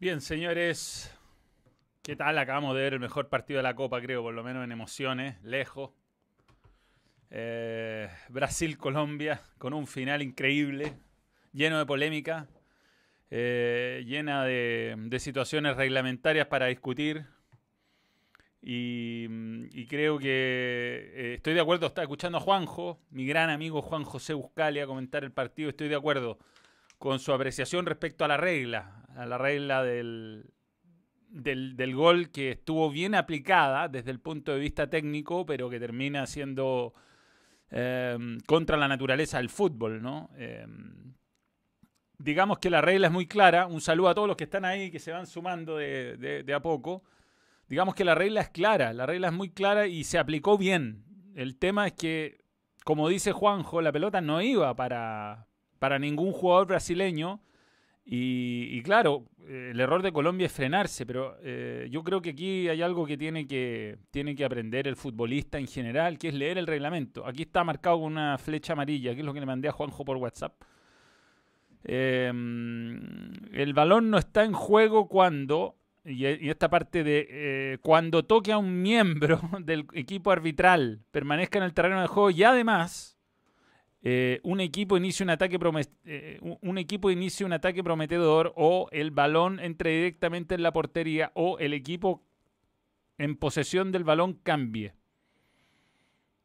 Bien, señores, ¿qué tal? Acabamos de ver el mejor partido de la Copa, creo, por lo menos en emociones, lejos. Eh, Brasil-Colombia, con un final increíble, lleno de polémica, eh, llena de, situaciones reglamentarias para discutir. Y, creo que eh, estoy de acuerdo, está escuchando a Juanjo, mi gran amigo Juan José Buscalia, comentar el partido, estoy de acuerdo con su apreciación respecto a la regla, a la regla del, del, gol que estuvo bien aplicada desde el punto de vista técnico, pero que termina siendo em, contra la naturaleza del fútbol, ¿no? Em, digamos que la regla es muy clara. Un saludo a todos los que están ahí, que se van sumando de, de a poco. Digamos que la regla es clara, la regla es muy clara y se aplicó bien. El tema es que, como dice Juanjo, la pelota no iba para, para ningún jugador brasileño. Y, claro, eh, el error de Colombia es frenarse, pero eh, yo creo que aquí hay algo que tiene, que tiene que aprender el futbolista en general, que es leer el reglamento. Aquí está marcado con una flecha amarilla, que es lo que le mandé a Juanjo por WhatsApp. Em, el balón no está en juego cuando, y, esta parte de eh, cuando toque a un miembro del equipo arbitral, permanezca en el terreno de juego y además eh, un, equipo inicia un, ataque eh, un equipo un ataque prometedor o el balón entre directamente en la portería o el equipo en posesión del balón cambie.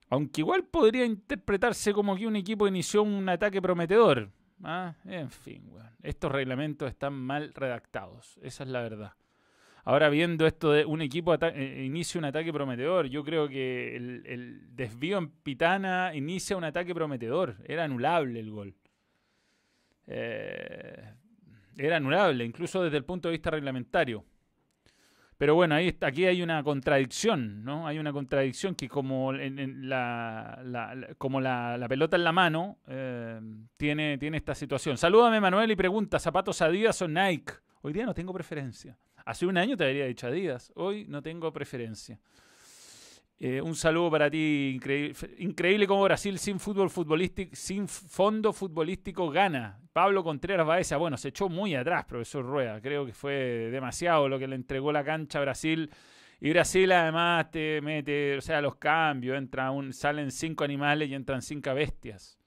Aunque igual podría interpretarse como que un equipo inició un ataque prometedor. ¿ah? En fin, estos reglamentos están mal redactados. Esa es la verdad. Ahora viendo esto de un equipo eh, inicia un ataque prometedor, yo creo que el, desvío en Pitana inicia un ataque prometedor. Era anulable el gol. Eh, era anulable, incluso desde el punto de vista reglamentario. Pero bueno, ahí aquí hay una contradicción, ¿no? Hay una contradicción que como, la, como la, pelota en la mano eh, tiene, tiene esta situación. Salúdame Manuel y pregunta, ¿zapatos Adidas o Nike? Hoy día no tengo preferencia. Hace un año te habría dicho Adidas. Hoy no tengo preferencia. Eh, un saludo para ti. Increíble, increíble como Brasil sin fútbol futbolístico, sin fondo futbolístico gana. Pablo Contreras Baeza, bueno, se echó muy atrás, profesor Rueda. Creo que fue demasiado lo que le entregó la cancha a Brasil. Y Brasil además te mete, o sea, los cambios, entra un, salen cinco animales y entran cinco bestias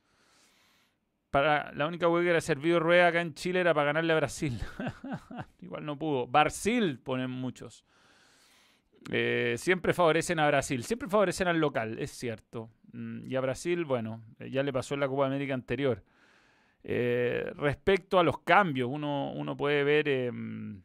la única hueá que era servido rueda acá en Chile era para ganarle a Brasil. Igual no pudo. Brasil ponen muchos. Eh, siempre favorecen a Brasil, siempre favorecen al local, es cierto. Mm, y a Brasil, bueno, eh, ya le pasó en la Copa América anterior. Eh, respecto a los cambios, uno, uno puede ver em,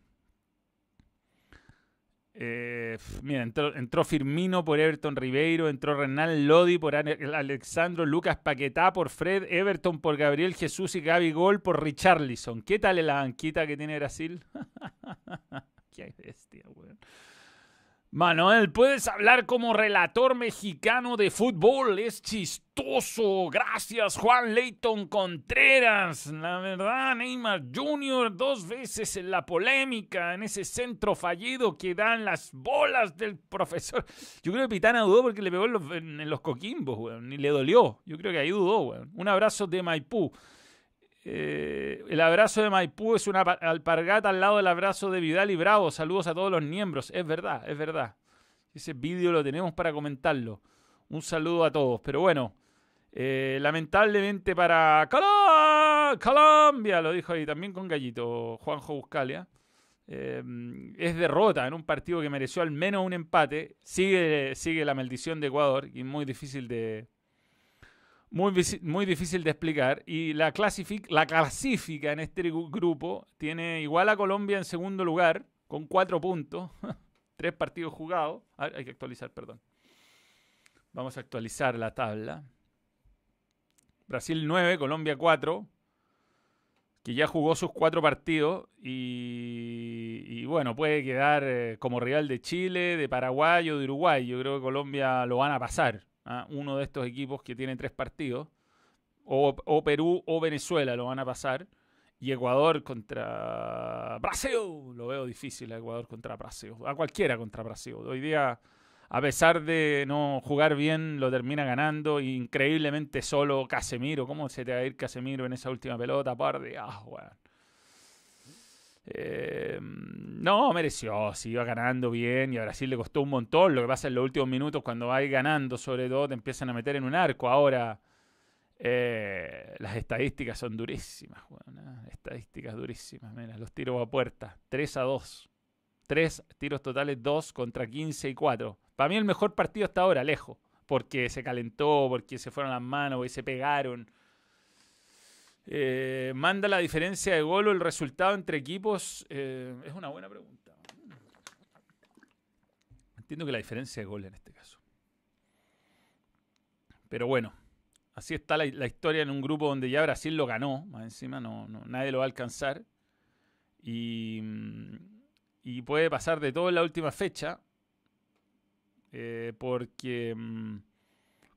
eh, mira, entró, Firmino por Everton Ribeiro, entró Renal Lodi por Alexandro Lucas Paquetá por Fred, Everton por Gabriel Jesús y Gaby Gol por Richarlison. ¿Qué tal la banquita que tiene Brasil? Qué bestia, weón. Manuel, puedes hablar como relator mexicano de fútbol. Es chistoso. Gracias, Juan Leighton Contreras. La verdad, Neymar Jr. dos veces en la polémica, en ese centro fallido que dan las bolas del profesor. Yo creo que Pitana dudó porque le pegó en los, coquimbos, weón. Ni le dolió. Yo creo que ahí dudó, weón. Un abrazo de Maipú. Eh, el abrazo de Maipú es una alpargata al lado del abrazo de Vidal y Bravo. Saludos a todos los miembros. Es verdad, es verdad. Ese vídeo lo tenemos para comentarlo. Un saludo a todos. Pero bueno, eh, lamentablemente para Colombia, lo dijo ahí también con Gallito Juanjo Buscalia. Eh, es derrota en un partido que mereció al menos un empate. Sigue, sigue la maldición de Ecuador y muy difícil de, muy, muy difícil de explicar. Y la, la clasifica en este grupo tiene igual a Colombia en segundo lugar, con cuatro puntos, tres partidos jugados. hay que actualizar, perdón. Vamos a actualizar la tabla. Brasil 9, Colombia 4, que ya jugó sus cuatro partidos y, bueno, puede quedar eh, como rival de Chile, de Paraguay o de Uruguay. Yo creo que Colombia lo van a pasar. ¿Ah? uno de estos equipos que tiene tres partidos, o, Perú o Venezuela lo van a pasar, y Ecuador contra Brasil, lo veo difícil Ecuador contra Brasil, a cualquiera contra Brasil. Hoy día, a pesar de no jugar bien, lo termina ganando, increíblemente solo Casemiro, ¿cómo se te va a ir Casemiro en esa última pelota? Par de, ah, Eh, no, mereció, sí, iba ganando bien y a Brasil le costó un montón. Lo que pasa en los últimos minutos, cuando va ganando, sobre todo, te empiezan a meter en un arco. Ahora, eh, las estadísticas son durísimas, ¿eh? estadísticas durísimas. Mira, los tiros a puerta, 3 a 2. 3 tiros totales, 2 contra 15 y 4. Para mí el mejor partido hasta ahora, lejos. Porque se calentó, porque se fueron las manos, y se pegaron. Eh, ¿Manda la diferencia de gol o el resultado entre equipos? Eh, es una buena pregunta. Entiendo que la diferencia de gol en este caso. Pero bueno, así está la, historia en un grupo donde ya Brasil lo ganó. Más encima no, nadie lo va a alcanzar. Y, y, puede pasar de todo en la última fecha. Eh, porque... Mm,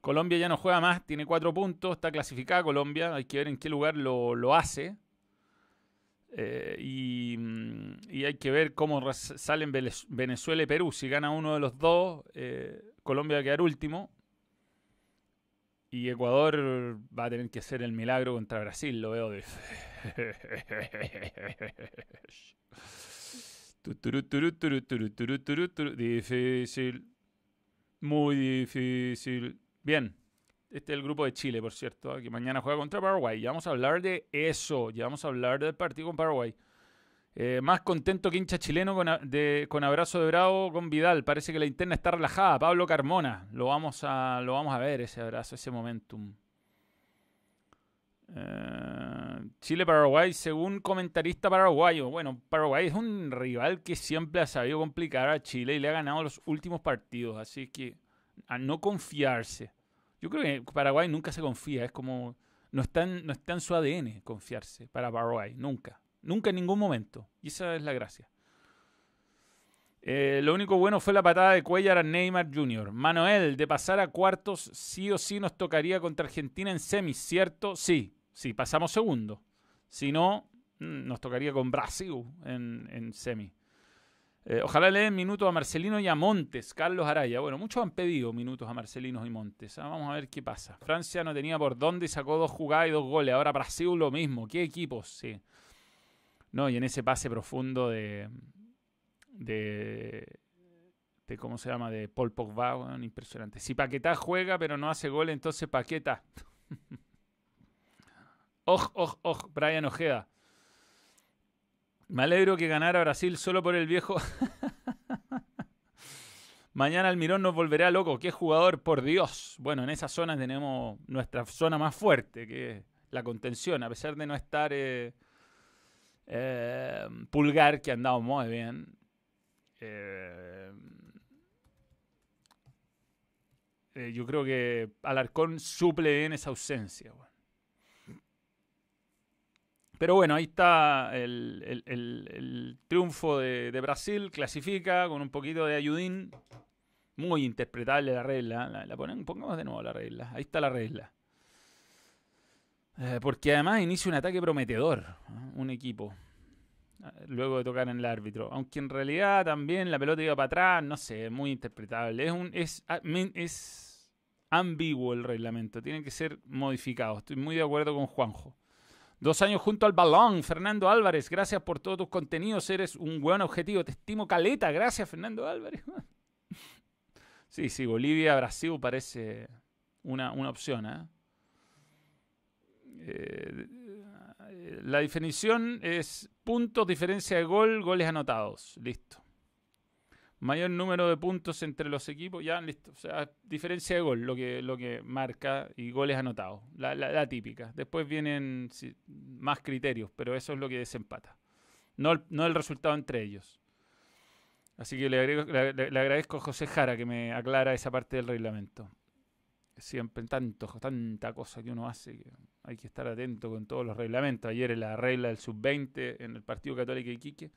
Colombia ya no juega más, tiene cuatro puntos, está clasificada Colombia, hay que ver en qué lugar lo, hace. Eh, mm, y, hay que ver cómo salen Venezuela y Perú. Si gana uno de los dos, eh, Colombia va a quedar último. Y Ecuador va a tener que hacer el milagro contra Brasil, lo veo difícil. Muy difícil. Bien. Este es el grupo de Chile, por cierto, que mañana juega contra Paraguay. Ya vamos a hablar de eso. Ya vamos a hablar del partido con Paraguay. Eh, más contento que hincha chileno con, abrazo de bravo con Vidal. Parece que la interna está relajada. Pablo Carmona. Lo vamos a, lo vamos a ver, ese abrazo, ese momentum. Eh, Chile-Paraguay, según comentarista paraguayo. Bueno, Paraguay es un rival que siempre ha sabido complicar a Chile y le ha ganado los últimos partidos. Así que a no confiarse. Yo creo que Paraguay nunca se confía, es como no está en, no está en su ADN confiarse para Paraguay, nunca, nunca en ningún momento. Y esa es la gracia. Eh, lo único bueno fue la patada de Cuellar a Neymar Jr. Manuel, de pasar a cuartos, sí o sí nos tocaría contra Argentina en semis, ¿cierto? Sí, sí, pasamos segundo. Si no, mm, nos tocaría con Brasil en, en semi. Eh, ojalá le den minutos a Marcelino y a Montes, Carlos Araya. Bueno, muchos han pedido minutos a Marcelino y Montes. Ah, vamos a ver qué pasa. Francia no tenía por dónde y sacó dos jugadas y dos goles. Ahora Brasil lo mismo. ¿Qué equipos? Sí. No, y en ese pase profundo de. de. ¿Cómo se llama? De Paul Pogba. impresionante. Si Paquetá juega pero no hace gol, entonces Paqueta. oj, oj, oj. Brian Ojeda. Me alegro que ganara Brasil solo por el viejo. Mañana Almirón nos volverá loco. Qué jugador, por Dios. Bueno, en esa zona tenemos nuestra zona más fuerte, que es la contención. A pesar de no estar eh, eh, Pulgar, que ha andado muy bien. Eh, yo creo que Alarcón suple bien esa ausencia. Pero bueno, ahí está el, triunfo de, Brasil, clasifica con un poquito de ayudín. Muy interpretable la regla. La, ponen, pongamos de nuevo la regla. Ahí está la regla. Eh, porque además inicia un ataque prometedor, un equipo. Luego de tocar en el árbitro. Aunque en realidad también la pelota iba para atrás, no sé, muy interpretable. Es, un, es, es ambiguo el reglamento, tiene que ser modificado. Estoy muy de acuerdo con Juanjo. Dos años junto al balón, Fernando Álvarez. Gracias por todos tus contenidos. Eres un buen objetivo. Te estimo caleta. Gracias, Fernando Álvarez. sí, sí, Bolivia, Brasil parece una, opción. ¿eh? Eh, la definición es puntos, diferencia de gol, goles anotados. Listo mayor número de puntos entre los equipos, ya listo. O sea, diferencia de gol, lo que, lo que marca y goles anotados, la, típica. Después vienen más criterios, pero eso es lo que desempata. No, no el resultado entre ellos. Así que le, le, agradezco a José Jara que me aclara esa parte del reglamento. Siempre tanto, tanta cosa que uno hace que hay que estar atento con todos los reglamentos. Ayer en la regla del sub-20 en el Partido Católico Iquique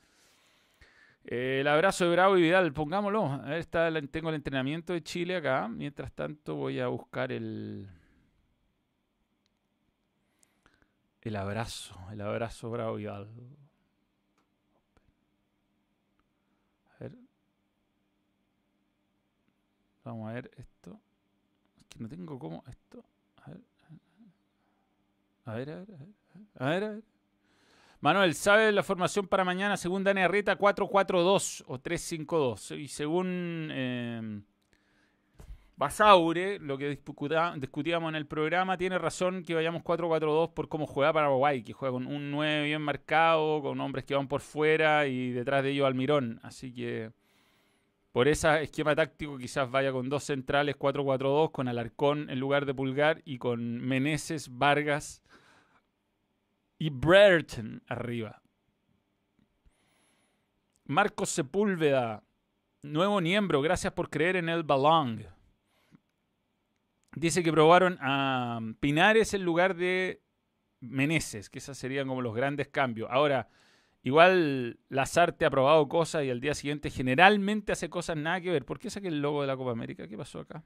eh, el abrazo de Bravo y Vidal, pongámoslo. Está, tengo el entrenamiento de Chile acá. Mientras tanto voy a buscar el... El abrazo, el abrazo Bravo y Vidal. A ver. Vamos a ver esto. Es que no tengo cómo esto. A ver, a ver, a ver. A ver, a ver. Manuel, ¿sabe la formación para mañana según Dani Arrieta 4-4-2 o 3-5-2? Y según eh, Basaure, lo que discutíamos en el programa, tiene razón que vayamos 4-4-2 por cómo juega Paraguay, que juega con un 9 bien marcado, con hombres que van por fuera y detrás de ellos Almirón. Así que por ese esquema táctico quizás vaya con dos centrales 4-4-2, con Alarcón en lugar de Pulgar y con Meneses, Vargas y Brereton arriba. Marcos Sepúlveda, nuevo miembro, gracias por creer en el Balong. Dice que probaron a Pinares en lugar de Meneses, que esos serían como los grandes cambios. Ahora, igual Lazarte ha probado cosas y al día siguiente generalmente hace cosas nada que ver. ¿Por qué saqué el logo de la Copa América? ¿Qué pasó acá?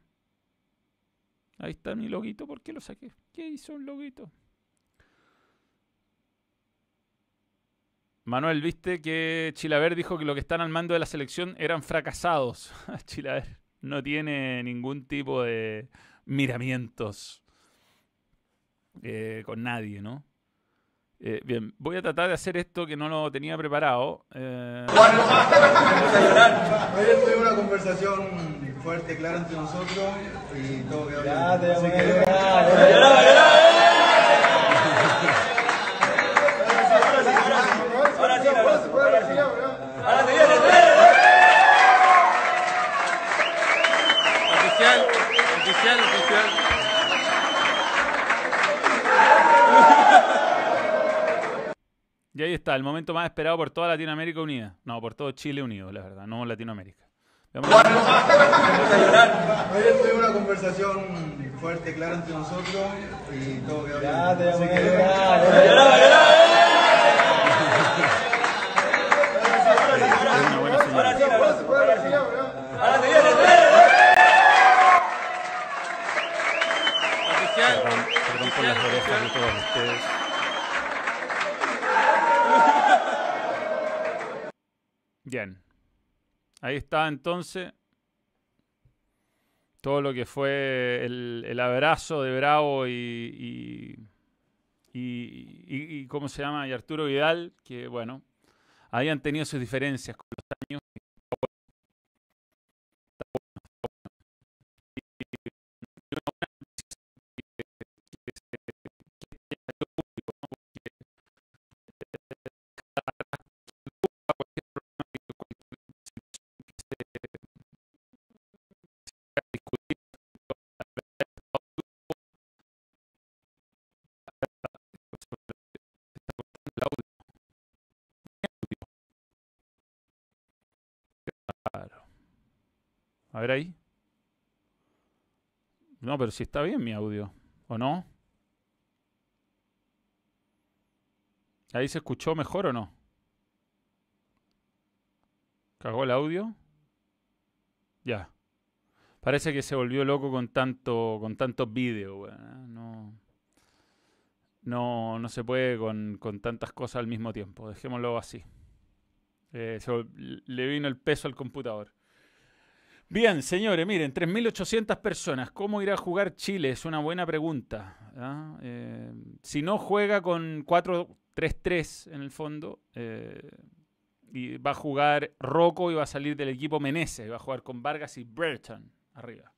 Ahí está mi loguito, ¿por qué lo saqué? ¿Qué hizo un loguito? Manuel, viste que Chilaver dijo que los que están al mando de la selección eran fracasados. Chilaver no tiene ningún tipo de miramientos eh, con nadie, ¿no? Eh, bien, voy a tratar de hacer esto que no lo tenía preparado. Eh... Ayer tuvimos una conversación fuerte, clara entre nosotros y todo quedó bien. Y ahí está, el momento más esperado por toda Latinoamérica unida. No, por todo Chile unido, la verdad, no Latinoamérica. Ayer tuvimos una conversación fuerte, clara entre nosotros y todo quedó bien. Bien. Ahí está entonces todo lo que fue el, abrazo de Bravo y- y ¿cómo se llama? Y Arturo Vidal, que bueno, habían tenido sus diferencias con los años. Claro. A ver ahí. No, pero si está bien mi audio, ¿o no? ¿Ahí se escuchó mejor o no? ¿Cagó el audio? Ya. Parece que se volvió loco con tanto con tantos vídeos, ¿eh? No, no, no se puede con, con tantas cosas al mismo tiempo. Dejémoslo así. Eh, le vino el peso al computador. Bien, señores, miren, 3.800 personas. ¿Cómo irá a jugar Chile? Es una buena pregunta. ¿ah? Eh, si no juega con 4-3-3 en el fondo, eh, y va a jugar Rocco y va a salir del equipo Meneses, va a jugar con Vargas y Brereton arriba.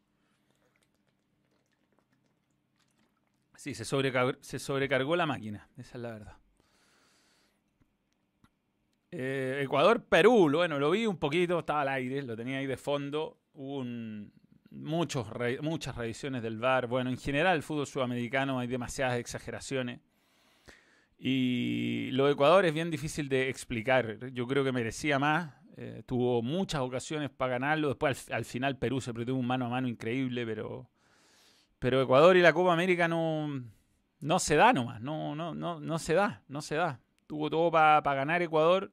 Sí, se, sobrecar- se sobrecargó la máquina, esa es la verdad. Eh, Ecuador-Perú, bueno, lo vi un poquito, estaba al aire, lo tenía ahí de fondo. Hubo muchos muchas revisiones del VAR. Bueno, en general, el fútbol sudamericano hay demasiadas exageraciones. Y lo de Ecuador es bien difícil de explicar. Yo creo que merecía más. eh, tuvo muchas ocasiones para ganarlo. Después, al, al final, Perú se produjo un mano a mano increíble, pero, pero Ecuador y la Copa América no, no se da nomás. No, no, no, no se da, no se da. Tuvo todo para ganar Ecuador.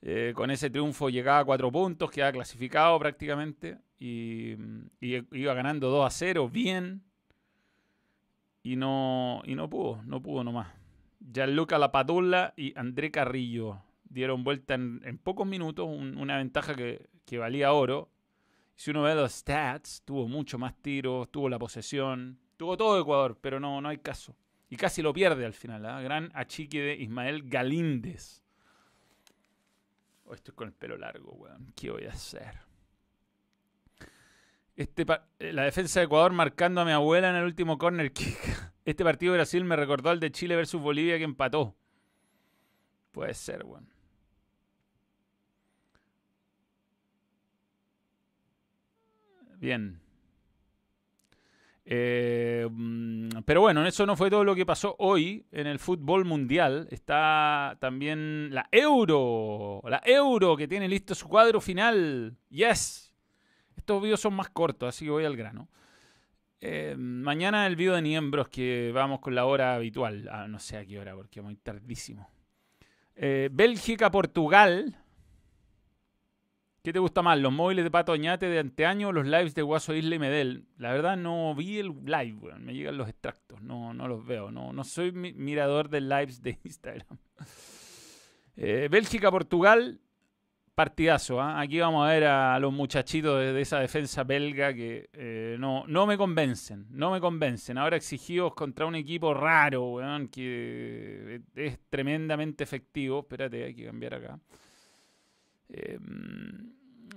Eh, con ese triunfo llegaba a cuatro puntos, quedaba clasificado prácticamente. Y, y iba ganando 2 a 0, bien. Y no, y no pudo, no pudo nomás. Gianluca Lapadula y André Carrillo dieron vuelta en, pocos minutos un- una ventaja que, valía oro. Si uno ve los stats, tuvo mucho más tiros, tuvo la posesión, tuvo todo Ecuador, pero no, no hay caso. Y casi lo pierde al final. ¿ah? Gran achique de Ismael Galíndez. Oh, estoy con el pelo largo, weón. ¿Qué voy a hacer? Este eh, la defensa de Ecuador marcando a mi abuela en el último corner kick. Este partido de Brasil me recordó al de Chile versus Bolivia que empató. Puede ser, weón. Bien. Eh, mm, pero bueno, eso no fue todo lo que pasó hoy en el fútbol mundial. Está también la Euro. La Euro que tiene listo su cuadro final. Yes. Estos videos son más cortos, así que voy al grano. Eh, mañana el video de Niembros que vamos con la hora habitual. Ah, no sé a qué hora, porque muy tardísimo. Eh, Bélgica-Portugal. ¿Qué te gusta más? ¿Los móviles de Pato Oñate de anteaño o los lives de Guaso Isla y Medel? La verdad no vi el live. Me llegan los extractos. No, no los veo. No, no soy mirador de lives de Instagram. Eh, Bélgica-Portugal. Partidazo. ¿ah? Aquí vamos a ver a los muchachitos de, esa defensa belga que eh, no, no me convencen. No me convencen. Ahora exigidos contra un equipo raro, weón, que es tremendamente efectivo. Espérate, hay que cambiar acá. Eh,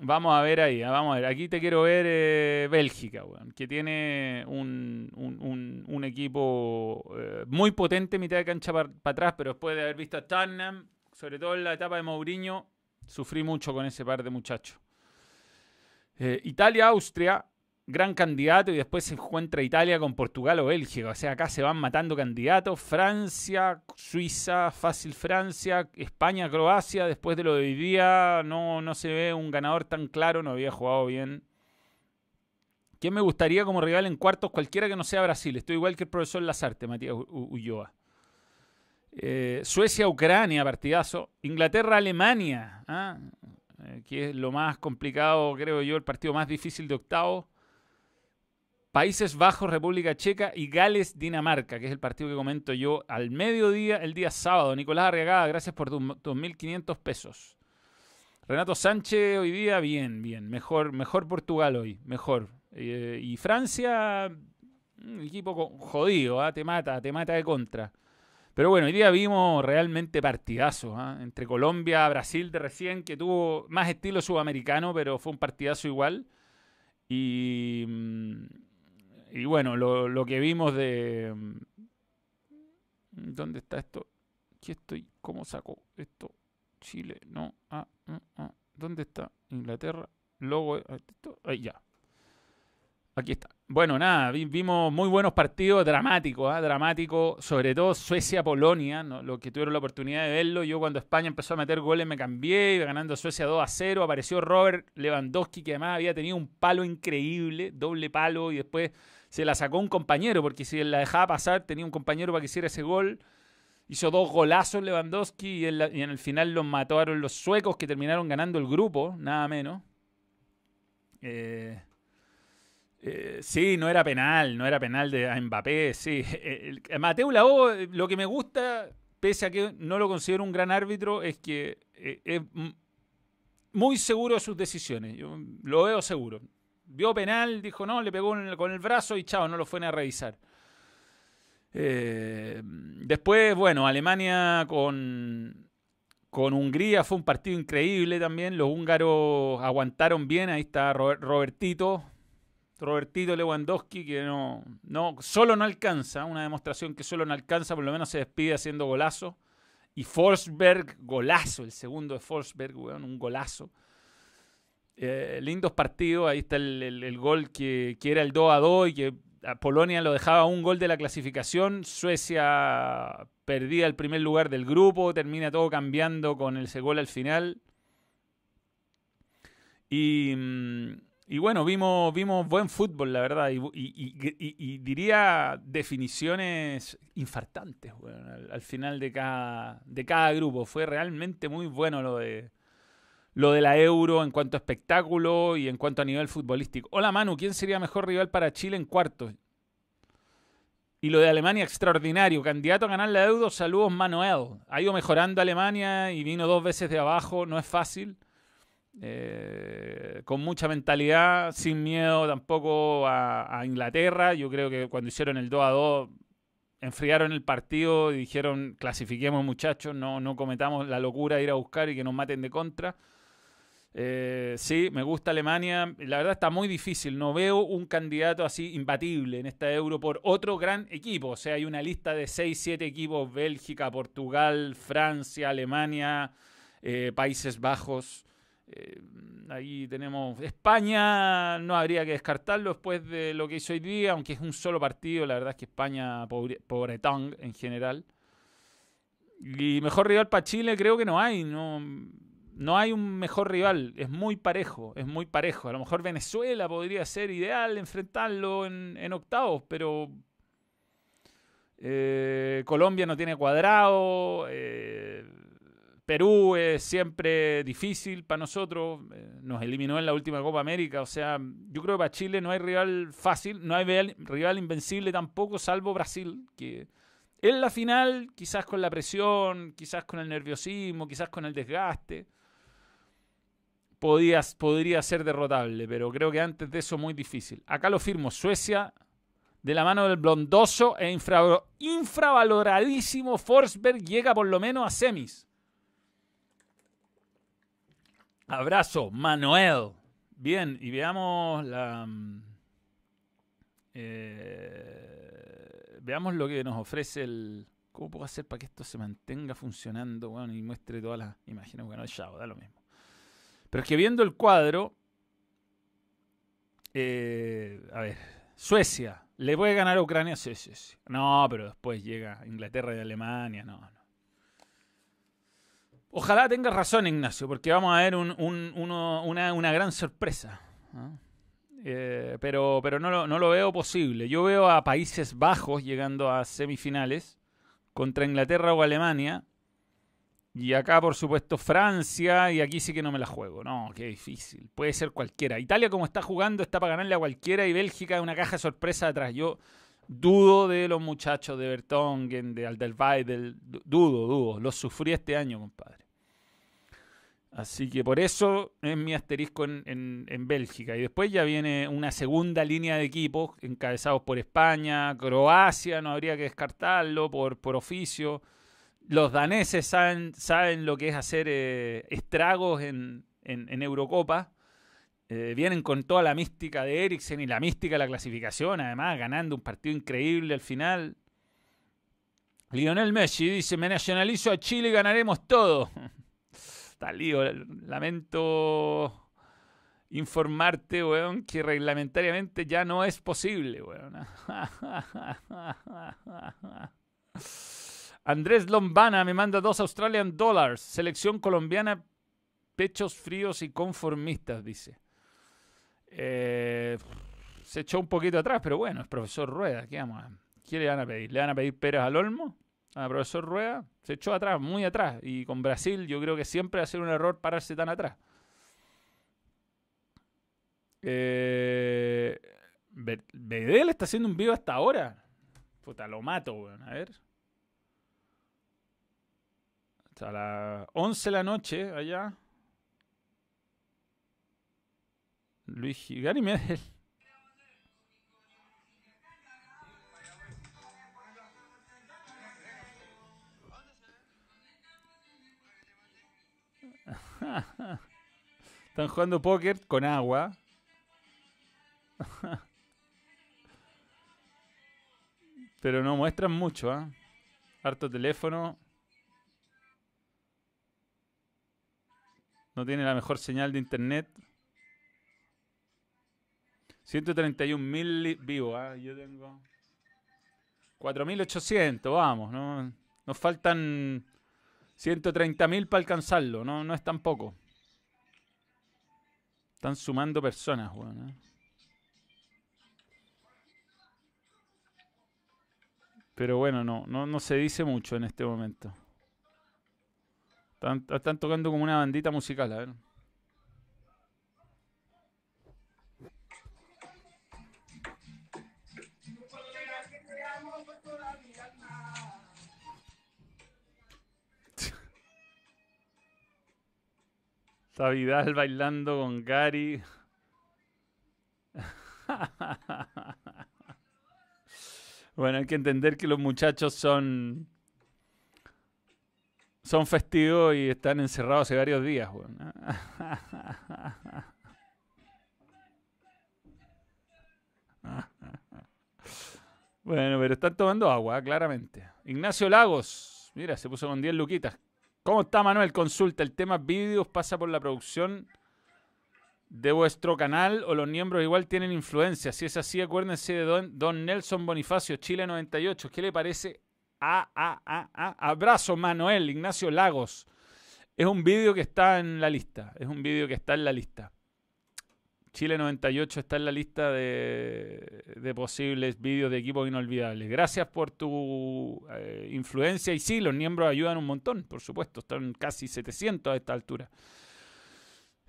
Vamos a ver ahí, ah, vamos a ver. Aquí te quiero ver eh, Bélgica, que tiene un, equipo eh, muy potente, mitad de cancha para atrás, pero después de haber visto a Tottenham, sobre todo en la etapa de Mourinho, sufrí mucho con ese par de muchachos. Eh, Italia-Austria, gran candidato y después se encuentra Italia con Portugal o Bélgica. O sea, acá se van matando candidatos. Francia, Suiza, fácil Francia, España, Croacia. Después de lo de hoy día no, no se ve un ganador tan claro, no había jugado bien. ¿Quién me gustaría como rival en cuartos? Cualquiera que no sea Brasil. Estoy igual que el profesor Lazarte, Matías Ulloa. Eh, Suecia-Ucrania, partidazo. Inglaterra-Alemania, ¿ah? eh, que es lo más complicado, creo yo, el partido más difícil de octavo. Países Bajos, República Checa y Gales, Dinamarca, que es el partido que comento yo al mediodía, el día sábado. Nicolás Arriagada, gracias por tus 2.500 pesos. Renato Sánchez, hoy día, bien, bien. Mejor, mejor Portugal hoy, mejor. Eh, y Francia, un equipo jodido, ¿ah? te mata, te mata de contra. Pero bueno, hoy día vimos realmente partidazos ¿ah? entre Colombia, Brasil de recién, que tuvo más estilo sudamericano, pero fue un partidazo igual. Y mm, y bueno, lo, que vimos de... Mm, ¿Dónde está esto? ¿Qué estoy? ¿Cómo saco esto? Chile, no. Ah, ah, ah. ¿Dónde está? Inglaterra. Logo. Esto, ahí ya. Aquí está. Bueno, nada, vimos muy buenos partidos dramáticos, ¿ah? dramáticos, sobre todo Suecia-Polonia, ¿no? los que tuvieron la oportunidad de verlo. Yo cuando España empezó a meter goles me cambié, iba ganando Suecia 2 a 0, apareció Robert Lewandowski que además había tenido un palo increíble, doble palo, y después se la sacó un compañero, porque si la dejaba pasar tenía un compañero para que hiciera ese gol. Hizo dos golazos Lewandowski y en, el final los mataron los suecos que terminaron ganando el grupo, nada menos. Eh, eh, sí, no era penal, no era penal de Mbappé, sí. Mateo Lao, lo que me gusta, pese a que no lo considero un gran árbitro, es que eh, es muy seguro de sus decisiones. Yo lo veo seguro vio penal, dijo no, le pegó con el brazo y chao, no lo fue a revisar. Eh, después, bueno, Alemania con, con Hungría fue un partido increíble también. Los húngaros aguantaron bien. Ahí está Robertito. Robertito Lewandowski, que no, no, solo no alcanza. Una demostración que solo no alcanza. Por lo menos se despide haciendo golazo. Y Forsberg, golazo. El segundo de Forsberg, un golazo. Eh, lindos partidos, ahí está el, gol que, era el 2 a 2 y que a Polonia lo dejaba un gol de la clasificación, Suecia perdía el primer lugar del grupo, termina todo cambiando con ese gol al final. Y, mm, bueno, vimos, vimos buen fútbol, la verdad, y, diría definiciones infartantes al, al, final de cada, de cada grupo. Fue realmente muy bueno lo de, lo de la Euro en cuanto a espectáculo y en cuanto a nivel futbolístico. Hola Manu, ¿quién sería mejor rival para Chile en cuartos? Y lo de Alemania, extraordinario. Candidato a ganar la Euro, saludos Manuel. Ha ido mejorando Alemania y vino dos veces de abajo, no es fácil. Eh, con mucha mentalidad, sin miedo tampoco a, Inglaterra. Yo creo que cuando hicieron el 2 a 2 enfriaron el partido y dijeron, clasifiquemos muchachos, no, no cometamos la locura de ir a buscar y que nos maten de contra. Eh, sí, me gusta Alemania. La verdad está muy difícil. No veo un candidato así imbatible en esta euro por otro gran equipo. O sea, hay una lista de 6, 7 equipos. Bélgica, Portugal, Francia, Alemania, eh, Países Bajos. Eh, ahí tenemos España, no habría que descartarlo después de lo que hizo hoy día, aunque es un solo partido, la verdad es que España pobre, pobretón en general. Y mejor rival para Chile creo que no hay, no, no hay un mejor rival, es muy parejo, es muy parejo. A lo mejor Venezuela podría ser ideal enfrentarlo en, octavos, pero eh, Colombia no tiene cuadrado. Eh, Perú es siempre difícil para nosotros, eh, nos eliminó en la última Copa América, o sea, yo creo que para Chile no hay rival fácil, no hay rival invencible tampoco, salvo Brasil, que en la final, quizás con la presión, quizás con el nerviosismo, quizás con el desgaste, podía, podría ser derrotable, pero creo que antes de eso muy difícil. Acá lo firmo, Suecia, de la mano del blondoso e infravaloradísimo Forsberg, llega por lo menos a semis. Abrazo, Manuel. Bien, y veamos la. Mm, eh, veamos lo que nos ofrece el. ¿Cómo puedo hacer para que esto se mantenga funcionando bueno, y muestre todas las imágenes? Bueno, ya, da lo mismo. Pero es que viendo el cuadro. Eh, a ver, Suecia. ¿Le puede ganar a Ucrania? Sí, sí, sí. No, pero después llega Inglaterra y Alemania. No, no. Ojalá tengas razón, Ignacio, porque vamos a ver una, gran sorpresa. Eh, pero pero no, no, lo veo posible. Yo veo a Países Bajos llegando a semifinales contra Inglaterra o Alemania. Y acá, por supuesto, Francia. Y aquí sí que no me la juego. No, qué difícil. Puede ser cualquiera. Italia, como está jugando, está para ganarle a cualquiera. Y Bélgica, una caja de sorpresa atrás. Yo dudo de los muchachos de Bertongen, de Alderweireld. Dudo, dudo. Los sufrí este año, compadre. Así que por eso es mi asterisco en, Bélgica. Y después ya viene una segunda línea de equipos encabezados por España, Croacia, no habría que descartarlo por, por oficio. Los daneses saben, saben lo que es hacer eh, estragos en, Eurocopa. Eh, vienen con toda la mística de Eriksen y la mística de la clasificación, además ganando un partido increíble al final. Lionel Messi dice, me nacionalizo a Chile y ganaremos todo. está lío. Lamento informarte, weón, que reglamentariamente ya no es posible, weón. Andrés Lombana me manda dos Australian Dollars. Selección colombiana, pechos fríos y conformistas, dice. Eh, se echó un poquito atrás, pero bueno, es profesor Rueda. ¿Qué, vamos ¿Qué le van a pedir? ¿Le van a pedir peras al olmo? A profesor Rueda, se echó atrás, muy atrás. Y con Brasil yo creo que siempre va a ser un error pararse tan atrás. Eh, Bedel está haciendo un video hasta ahora. Puta, lo mato, weón. A ver. Hasta las 11 de la noche allá. Luis Gary Medel. Están jugando póker con agua. Pero no muestran mucho, ¿ah? Harto teléfono. No tiene la mejor señal de internet. 131 mil vivos, ¿ah? Yo tengo 4.800, vamos, ¿no? Nos faltan 130.000 para alcanzarlo, no, no es tan poco. Están sumando personas, weón. ¿eh? Pero bueno, no, no, no se dice mucho en este momento. Están, están tocando como una bandita musical, a ver. Está Vidal bailando con Gary. Bueno, hay que entender que los muchachos son son festivos y están encerrados hace varios días. Bueno, pero están tomando agua, claramente. Ignacio Lagos, mira, se puso con 10 luquitas. ¿Cómo está Manuel? Consulta, ¿el tema vídeos pasa por la producción de vuestro canal o los miembros igual tienen influencia? Si es así, acuérdense de Don, Don Nelson Bonifacio, Chile 98. ¿Qué le parece? Ah, ah, ah, ah. Abrazo, Manuel, Ignacio Lagos. Es un vídeo que está en la lista. Es un vídeo que está en la lista. Chile 98 está en la lista de, posibles vídeos de equipos inolvidables. Gracias por tu eh, influencia y sí, los miembros ayudan un montón, por supuesto, están casi 700 a esta altura.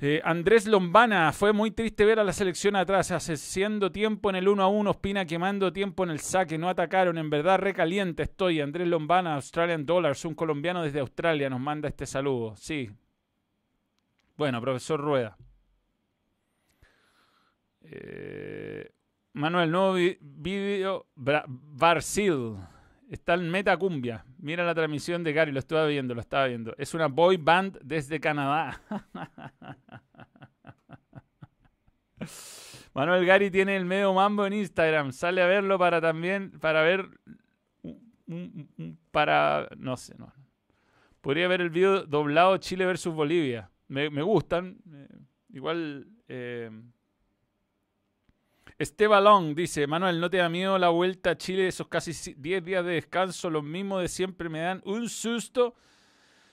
Eh, Andrés Lombana, fue muy triste ver a la selección atrás, haciendo tiempo en el 1 a 1, Ospina quemando tiempo en el saque, no atacaron, en verdad recaliente estoy. Andrés Lombana, Australian Dollars, un colombiano desde Australia, nos manda este saludo. Sí. Bueno, profesor Rueda. Eh, Manuel, nuevo vídeo Barcil. Está en Metacumbia. Mira la transmisión de Gary, lo estaba viendo, lo estaba viendo. Es una boy band desde Canadá. Manuel Gary tiene el medio mambo en Instagram. Sale a verlo para también, para ver, para, no sé, no. Podría ver el video doblado Chile versus Bolivia. Me, gustan. Eh, igual, eh, Estebalón dice, Manuel, ¿no te da miedo la vuelta a Chile? Esos casi 10 días de descanso, los mismos de siempre, me dan un susto.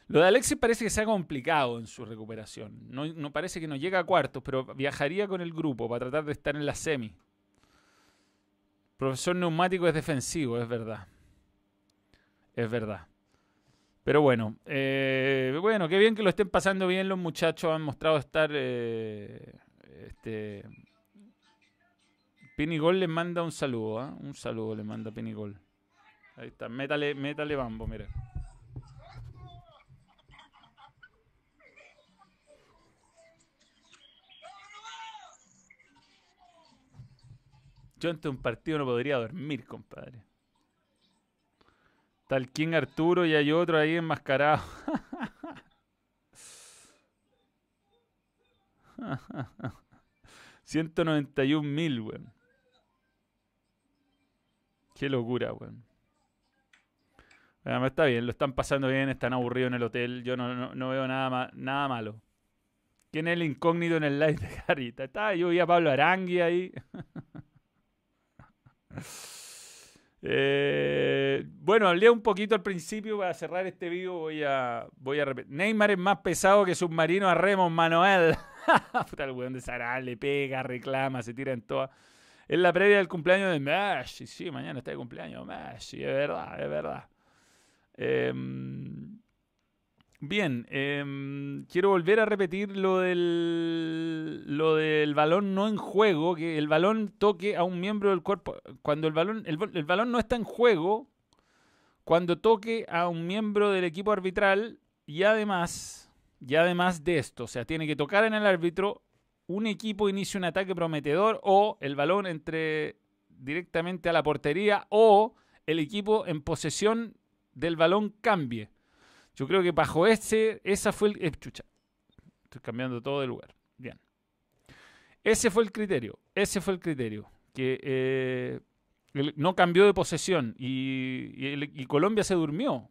Lo de Alexis parece que sea complicado en su recuperación. No, parece que no llega a cuartos, pero viajaría con el grupo para tratar de estar en la semi. Profesor neumático es defensivo, es verdad. Es verdad. Pero bueno, eh, bueno, qué bien que lo estén pasando bien los muchachos. Han mostrado estar eh, este, Pinigol le manda un saludo, ¿ah? Un saludo le manda Pinigol. Ahí está, métale, métale bambo, mira. Yo ante un partido no podría dormir, compadre. Tal King Arturo y hay otro ahí enmascarado. 191 mil, weón. Qué locura, weón. Bueno, está bien, lo están pasando bien, están aburridos en el hotel. Yo no, veo nada, nada malo. ¿Quién es el incógnito en el live de Garita? Está, yo vi a Pablo Arangui ahí. Eh, bueno, hablé un poquito al principio. Para cerrar este video voy a, voy a repetir. Neymar es más pesado que submarino a Remos Manuel. Puta, el weón de Sarah le pega, reclama, se tira en todas. Es la previa del cumpleaños de Messi. Sí, mañana está de cumpleaños Messi, es verdad, es verdad. Em, bien, em, quiero volver a repetir lo del, lo del balón no en juego, que el balón toque a un miembro del cuerpo. Cuando el balón, el, el balón no está en juego, cuando toque a un miembro del equipo arbitral y además, y además de esto, o sea, tiene que tocar en el árbitro un equipo inicie un ataque prometedor o el balón entre directamente a la portería o el equipo en posesión del balón cambie. Yo creo que bajo ese, esa fue el... Eh, estoy cambiando todo de lugar. Bien. Ese fue el criterio. Ese fue el criterio. Que eh, no cambió de posesión y, y, Colombia se durmió.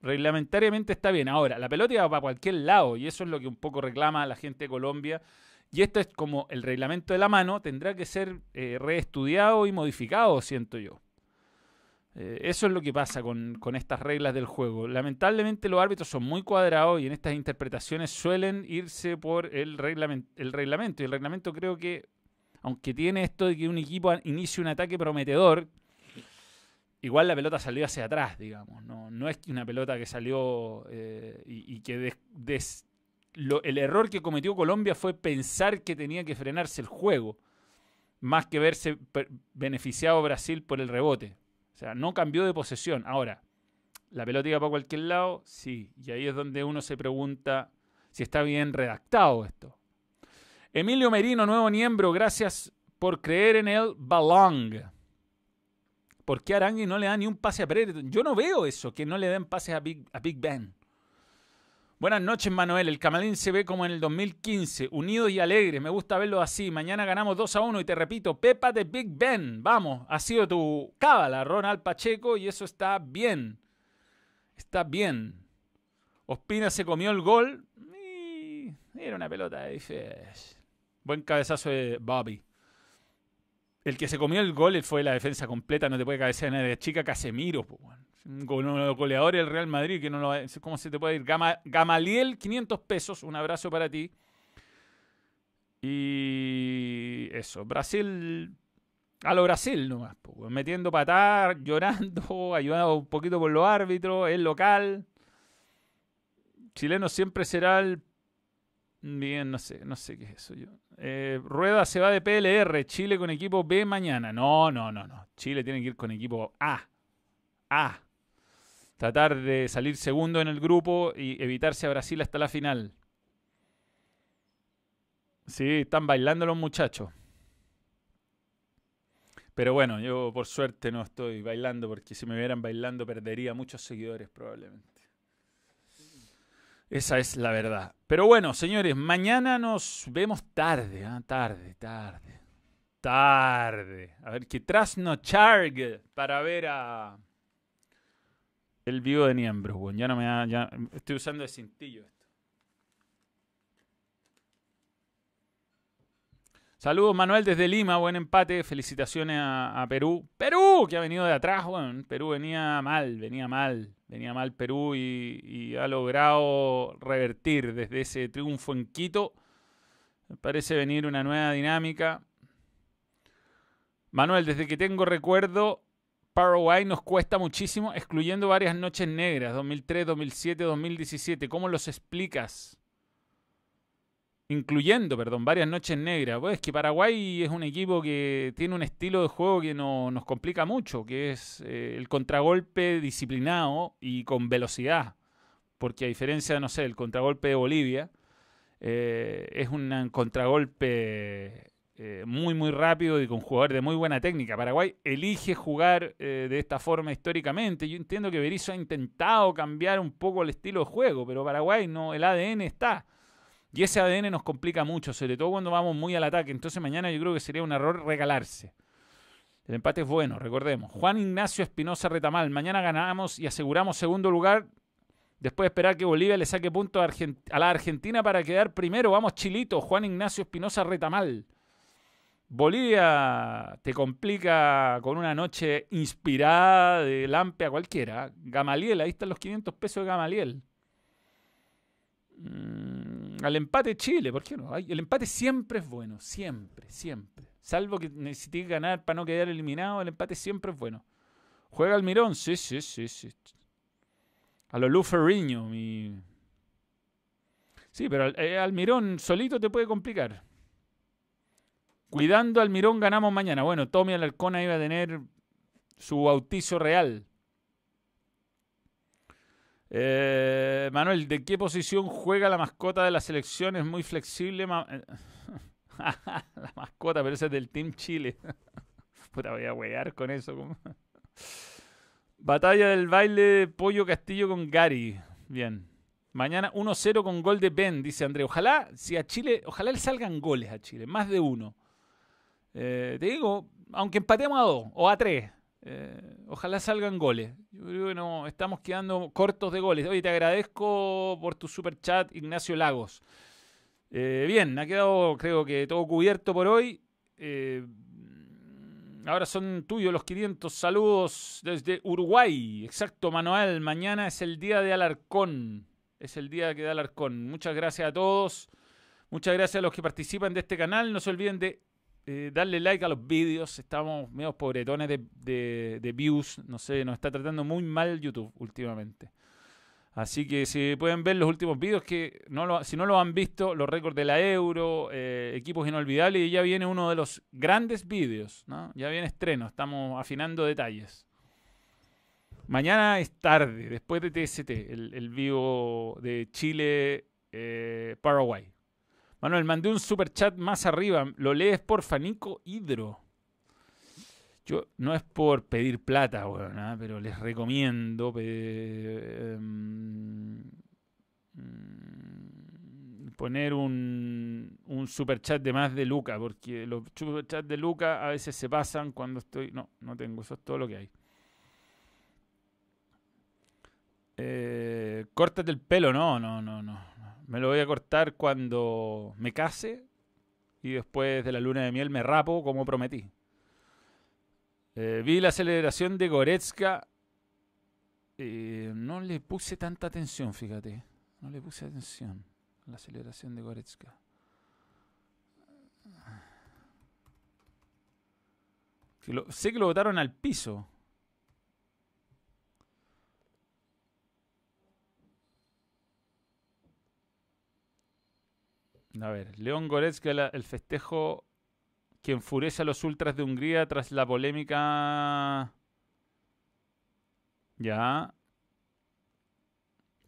Reglamentariamente está bien. Ahora, la pelota iba para cualquier lado y eso es lo que un poco reclama la gente de Colombia y esto es como el reglamento de la mano, tendrá que ser eh, reestudiado y modificado, siento yo. Eh, eso es lo que pasa con, estas reglas del juego. Lamentablemente los árbitros son muy cuadrados y en estas interpretaciones suelen irse por el, el reglamento. Y el reglamento creo que, aunque tiene esto de que un equipo inicie un ataque prometedor, igual la pelota salió hacia atrás, digamos. No, no es una pelota que salió eh, y, que des, el error que cometió Colombia fue pensar que tenía que frenarse el juego, más que verse beneficiado Brasil por el rebote. O sea, no cambió de posesión. Ahora, ¿la pelota iba para cualquier lado? Sí. Y ahí es donde uno se pregunta si está bien redactado esto. Emilio Merino, nuevo miembro, gracias por creer en el balón. ¿Por qué Arangui no le da ni un pase a Brereton? Yo no veo eso, que no le den pases a Big Ben. Buenas noches, Manuel. El Camalín se ve como en el 2015, unido y alegre. Me gusta verlo así. Mañana ganamos 2 a 1 y te repito, Pepa de Big Ben. Vamos, ha sido tu cábala, Ronald Pacheco, y eso está bien. Está bien. Ospina se comió el gol. Y era una pelota de. Buen cabezazo de Bobby. El que se comió el gol fue la defensa completa, no te puede cabecear nadie. Chica Casemiro, un goleador del Real Madrid que no lo ¿Cómo se te puede ir? Gamaliel, 500 pesos, un abrazo para ti. Y eso, Brasil, a lo Brasil nomás, metiendo patar, llorando, ayudado un poquito por los árbitros, el local. Chileno siempre será el Bien, no sé, no sé qué es eso yo. Eh, Rueda se va de PLR, Chile con equipo B mañana. No, no, no, no. Chile tiene que ir con equipo A. A. Tratar de salir segundo en el grupo y evitarse a Brasil hasta la final. Sí, están bailando los muchachos. Pero bueno, yo por suerte no estoy bailando porque si me vieran bailando perdería muchos seguidores probablemente. Esa es la verdad. Pero bueno, señores, mañana nos vemos tarde, ¿ah? tarde, tarde. Tarde. A ver, que trasnocharg para ver a el vivo de Niembro. ya no me da, ya estoy usando el cintillo esto. Saludos Manuel desde Lima, buen empate, felicitaciones a, Perú. Perú, que ha venido de atrás, bueno, Perú venía mal, venía mal, venía mal Perú y, ha logrado revertir desde ese triunfo en Quito. Parece venir una nueva dinámica. Manuel, desde que tengo recuerdo, Paraguay nos cuesta muchísimo, excluyendo varias noches negras, 2003, 2007, 2017. ¿Cómo los explicas? incluyendo, perdón, varias noches negras. Pues es que Paraguay es un equipo que tiene un estilo de juego que no, nos complica mucho, que es eh, el contragolpe disciplinado y con velocidad. Porque a diferencia, no sé, el contragolpe de Bolivia, eh, es un contragolpe eh, muy, muy rápido y con jugadores de muy buena técnica. Paraguay elige jugar de esta forma históricamente. Yo entiendo que Berizzo ha intentado cambiar un poco el estilo de juego, pero Paraguay no, el ADN está. Y ese ADN nos complica mucho, sobre todo cuando vamos muy al ataque. Entonces mañana yo creo que sería un error regalarse. El empate es bueno, recordemos. Juan Ignacio Espinosa Retamal. Mañana ganamos y aseguramos segundo lugar. Después de esperar que Bolivia le saque punto a, la Argentina para quedar primero. Vamos, Chilito. Juan Ignacio Espinosa Retamal. Bolivia te complica con una noche inspirada de Lampe a cualquiera. Gamaliel, ahí están los 500 pesos de Gamaliel. Mm, al empate Chile, ¿por qué no? El empate siempre es bueno, siempre, siempre. Salvo que necesite ganar para no quedar eliminado, el empate siempre es bueno. Juega Almirón, sí, sí, sí, sí. A lo Luferriño, mi... Sí, pero eh, Almirón solito te puede complicar. Cuidando Almirón ganamos mañana. Bueno, Tommy Alarcona iba a tener su bautizo real. Eh, Manuel, ¿de qué posición juega la mascota de la selección? Es muy flexible. Eh, la mascota, pero ese es del Team Chile. Puta, voy a huear con eso. Batalla del baile Pollo Castillo con Gary. Bien. Mañana 1-0 con gol de Ben, dice André. Ojalá, si a Chile, ojalá le salgan goles a Chile, más de uno. Eh, te digo, aunque empatemos a dos o a tres, eh, ojalá salgan goles. Yo creo que no, estamos quedando cortos de goles. Oye, te agradezco por tu super chat, Ignacio Lagos. Eh, bien, ha quedado, creo que todo cubierto por hoy. Ahora son tuyos los 500 saludos desde Uruguay. Exacto, Manuel. Mañana es el día de Alarcón. Es el día que da Alarcón. Muchas gracias a todos. Muchas gracias a los que participan de este canal. No se olviden de eh, darle like a los vídeos. Estamos medio pobretones de, de, views. No sé, nos está tratando muy mal YouTube últimamente. Así que si pueden ver los últimos vídeos, que no si no lo han visto, los récords de la Euro, eh, equipos inolvidables, y ya viene uno de los grandes vídeos. ¿no? Ya viene estreno, estamos afinando detalles. Mañana es tarde, después de TST, el, vivo de Chile-Paraguay. Eh, Manuel, mandé un super chat más arriba. Lo lees por Fanico Hidro. Yo no es por pedir plata, bueno, ¿ah? pero les recomiendo em, mm, poner un, un super chat de más de Luca, porque los super chats de Luca a veces se pasan cuando estoy. No, no tengo, eso es todo lo que hay. Eh, córtate el pelo, no, no, no, no. Me lo voy a cortar cuando me case y después de la luna de miel me rapo como prometí. Eh, vi la celebración de Goretzka. Eh, no le puse tanta atención, fíjate. No le puse atención a la celebración de Goretzka. sé que lo botaron al piso. A ver, León Goretzka, el festejo que enfurece a los ultras de Hungría tras la polémica. Ya.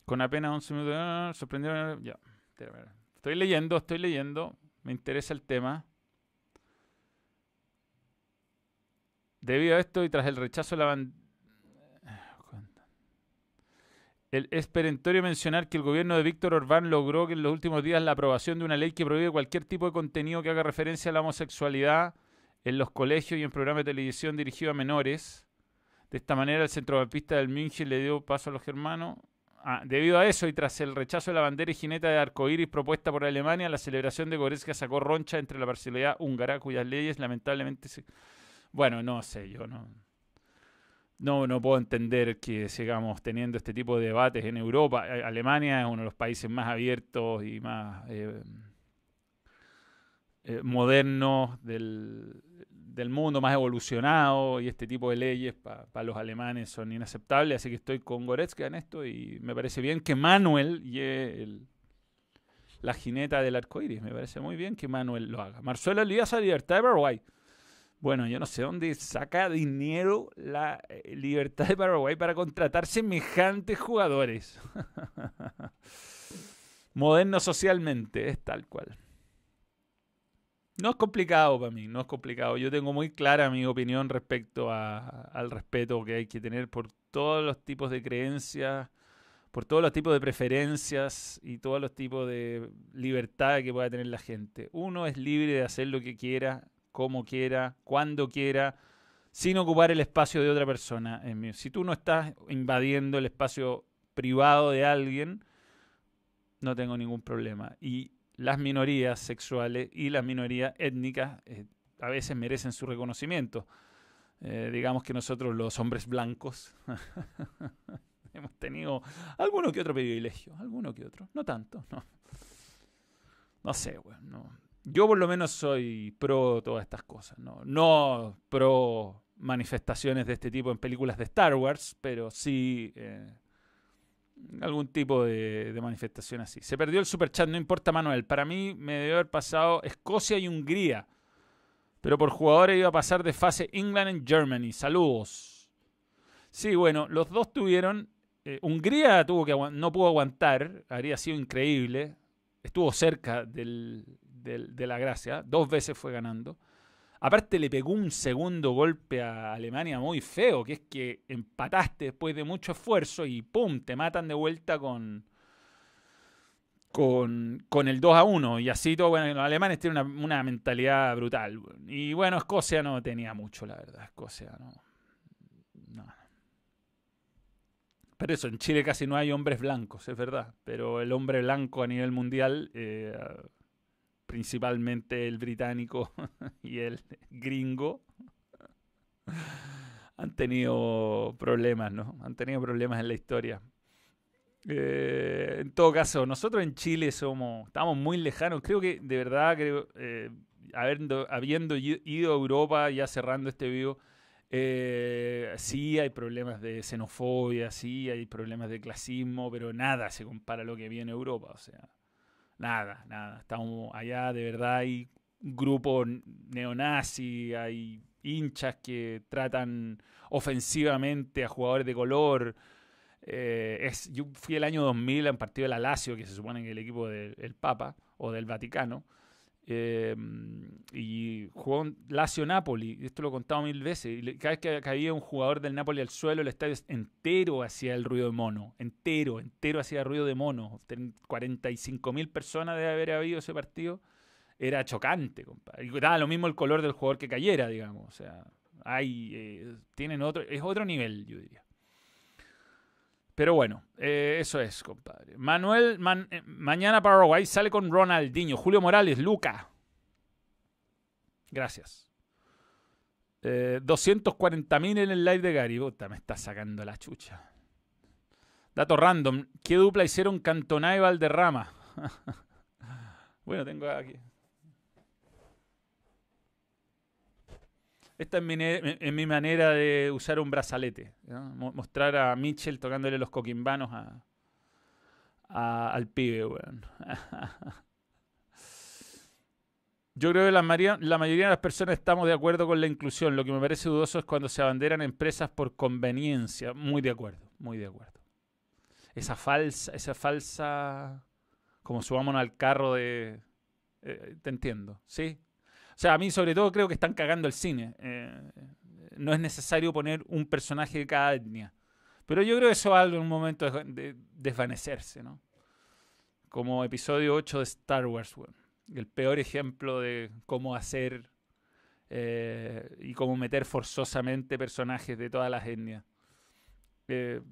Con apenas 11 minutos. Sorprendieron. Ya. Estoy leyendo, estoy leyendo. Me interesa el tema. Debido a esto y tras el rechazo de la bandera es perentorio mencionar que el gobierno de Víctor Orbán logró que en los últimos días la aprobación de una ley que prohíbe cualquier tipo de contenido que haga referencia a la homosexualidad en los colegios y en programas de televisión dirigidos a menores. De esta manera, el centrocampista del München le dio paso a los germanos. Ah, debido a eso y tras el rechazo de la bandera y jineta de arcoíris propuesta por Alemania, la celebración de Goretzka sacó roncha entre la parcialidad húngara, cuyas leyes lamentablemente se... Bueno, no sé, yo no no, no puedo entender que sigamos teniendo este tipo de debates en Europa. Alemania es uno de los países más abiertos y más eh, eh, modernos del, mundo, más evolucionado, y este tipo de leyes para los alemanes son inaceptables, así que estoy con Goretzka en esto y me parece bien que Manuel lleve la jineta del arco iris, me parece muy bien que Manuel lo haga. Marcelo Elías a Libertad de. Bueno, yo no sé dónde saca dinero la eh, libertad de Paraguay para contratar semejantes jugadores. Moderno socialmente, es tal cual. No es complicado para mí, no es complicado. Yo tengo muy clara mi opinión respecto al respeto que hay que tener por todos los tipos de creencias, por todos los tipos de preferencias y todos los tipos de libertad que pueda tener la gente. Uno es libre de hacer lo que quiera como quiera, cuando quiera, sin ocupar el espacio de otra persona. Si tú no estás invadiendo el espacio privado de alguien, no tengo ningún problema. Y las minorías sexuales y las minorías étnicas eh, a veces merecen su reconocimiento. Eh, digamos que nosotros los hombres blancos hemos tenido alguno que otro privilegio, alguno que otro, no tanto, no. No sé, bueno, no. Yo por lo menos soy pro todas estas cosas, ¿no? No pro manifestaciones de este tipo en películas de Star Wars, pero sí eh, algún tipo de, manifestación así. Se perdió el super chat, no importa Manuel. Para mí me debe haber pasado Escocia y Hungría. Pero por jugadores iba a pasar de fase England and Germany. Saludos. Sí, bueno, los dos tuvieron. Eh, Hungría tuvo que no pudo aguantar, habría sido increíble. Estuvo cerca del, de, la gracia. Dos veces fue ganando. Aparte le pegó un segundo golpe a Alemania muy feo, que es que empataste después de mucho esfuerzo y ¡pum! te matan de vuelta con, con, con el 2 a 1. Y así todo, bueno, los alemanes tienen una, una, mentalidad brutal. Y bueno, Escocia no tenía mucho, la verdad. Escocia no. no. Pero eso, en Chile casi no hay hombres blancos, es verdad. Pero el hombre blanco a nivel mundial... Eh, principalmente el británico y el gringo, han tenido problemas, ¿no? Han tenido problemas en la historia. Eh, en todo caso, nosotros en Chile somos, estamos muy lejanos. Creo que, de verdad, eh, habiendo, habiendo, ido a Europa, ya cerrando este video, eh, sí hay problemas de xenofobia, sí hay problemas de clasismo, pero nada se compara a lo que viene Europa. O sea, Nada, nada. Estamos allá, de verdad hay grupos neonazi, hay hinchas que tratan ofensivamente a jugadores de color. Eh, es, yo fui el año 2000 en partido de la Lazio, que se supone que es el equipo del Papa o del Vaticano. Eh, y jugó Lazio Napoli, esto lo he contado mil veces. Y cada vez que caía un jugador del Napoli al suelo, el estadio entero hacía el ruido de mono. Entero, entero hacía ruido de mono. 45 mil personas debe haber habido ese partido. Era chocante, compadre. Y daba lo mismo el color del jugador que cayera, digamos. O sea, hay, eh, tienen otro, es otro nivel, yo diría. Pero bueno, eh, eso es, compadre. Manuel, eh, mañana Paraguay sale con Ronaldinho. Julio Morales, Luca. Gracias. 240.000 en el live de Gary. me está sacando la chucha. Dato random. ¿Qué dupla hicieron Cantona y Valderrama? bueno, tengo aquí. Esta es mi, manera de usar un brazalete. Mostrar a Mitchell tocándole los coquimbanos al pibe, Yo creo que la, la, mayoría de las personas estamos de acuerdo con la inclusión. Lo que me parece dudoso es cuando se abanderan empresas por conveniencia. Muy de acuerdo, muy de acuerdo. Esa falsa, esa falsa, como subámonos al carro de... Eh, te entiendo, ¿sí? O sea, a mí sobre todo creo que están cagando el cine. Eh, no es necesario poner un personaje de cada etnia. Pero yo creo que eso va en un momento de, desvanecerse, ¿no? Como episodio 8 de Star Wars, el peor ejemplo de cómo hacer eh, y cómo meter forzosamente personajes de todas las etnias. Eh,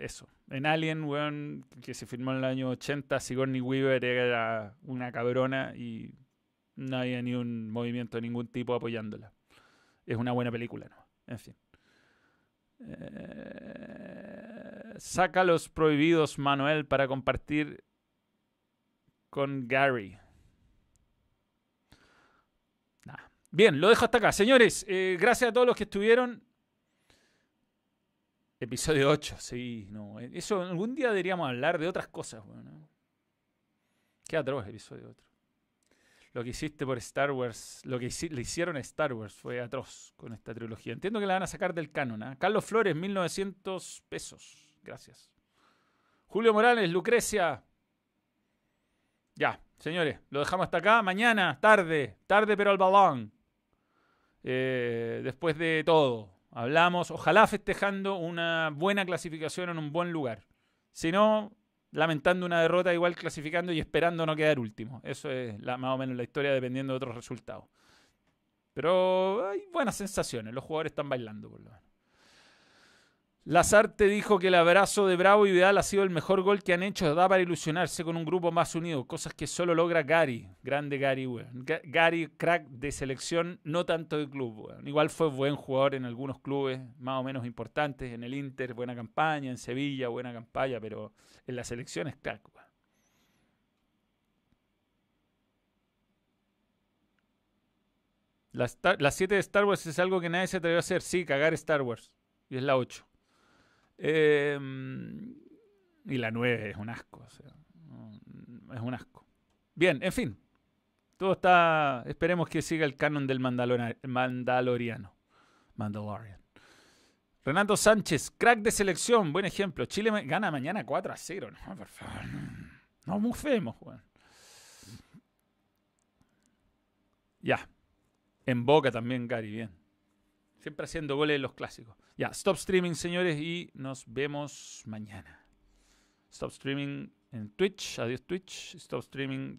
eso. En Alien, weón, que se filmó en el año 80, Sigourney Weaver era una cabrona y no había ni un movimiento de ningún tipo apoyándola. Es una buena película, ¿no? En fin. Eh, saca los prohibidos, Manuel, para compartir con Gary. Bien, lo dejo hasta acá. Señores, eh, gracias a todos los que estuvieron. Episodio 8, sí, no. Eso algún día deberíamos hablar de otras cosas. Qué atroz episodio 8 lo que hiciste por Star Wars, lo que le hicieron a Star Wars fue atroz con esta trilogía. Entiendo que la van a sacar del canon. ¿ah? Carlos Flores, 1900 pesos. Gracias. Julio Morales, Lucrecia. Ya, señores, lo dejamos hasta acá. Mañana, tarde, tarde pero al balón. Eh, después de todo, hablamos, ojalá festejando una buena clasificación en un buen lugar. Si no, lamentando una derrota, igual clasificando y esperando no quedar último. Eso es la, más o menos la historia dependiendo de otros resultados. Pero hay buenas sensaciones, los jugadores están bailando por lo menos. Lazarte dijo que el abrazo de Bravo y Vidal ha sido el mejor gol que han hecho. Da para ilusionarse con un grupo más unido. Cosas que solo logra Gary. Grande Gary, weón. Gary, crack de selección, no tanto de club, Igual fue buen jugador en algunos clubes más o menos importantes. En el Inter, buena campaña. En Sevilla, buena campaña. Pero en la selección es crack, weón. La 7 de Star Wars es algo que nadie se atrevió a hacer. Sí, cagar Star Wars. Y es la 8. Em, y la 9 es un asco. es un asco. Bien, en fin. Todo está. Esperemos que siga el canon del Mandaloriano. Mandalorian. Renato Sánchez, crack de selección, buen ejemplo. Chile gana mañana 4 a 0. No, por favor. No mufemos, Ya. En boca también, Gary, bien. Siempre haciendo goles los clásicos. Ya, stop streaming, señores, y nos vemos mañana. Stop streaming en Twitch. Adiós, Twitch. Stop streaming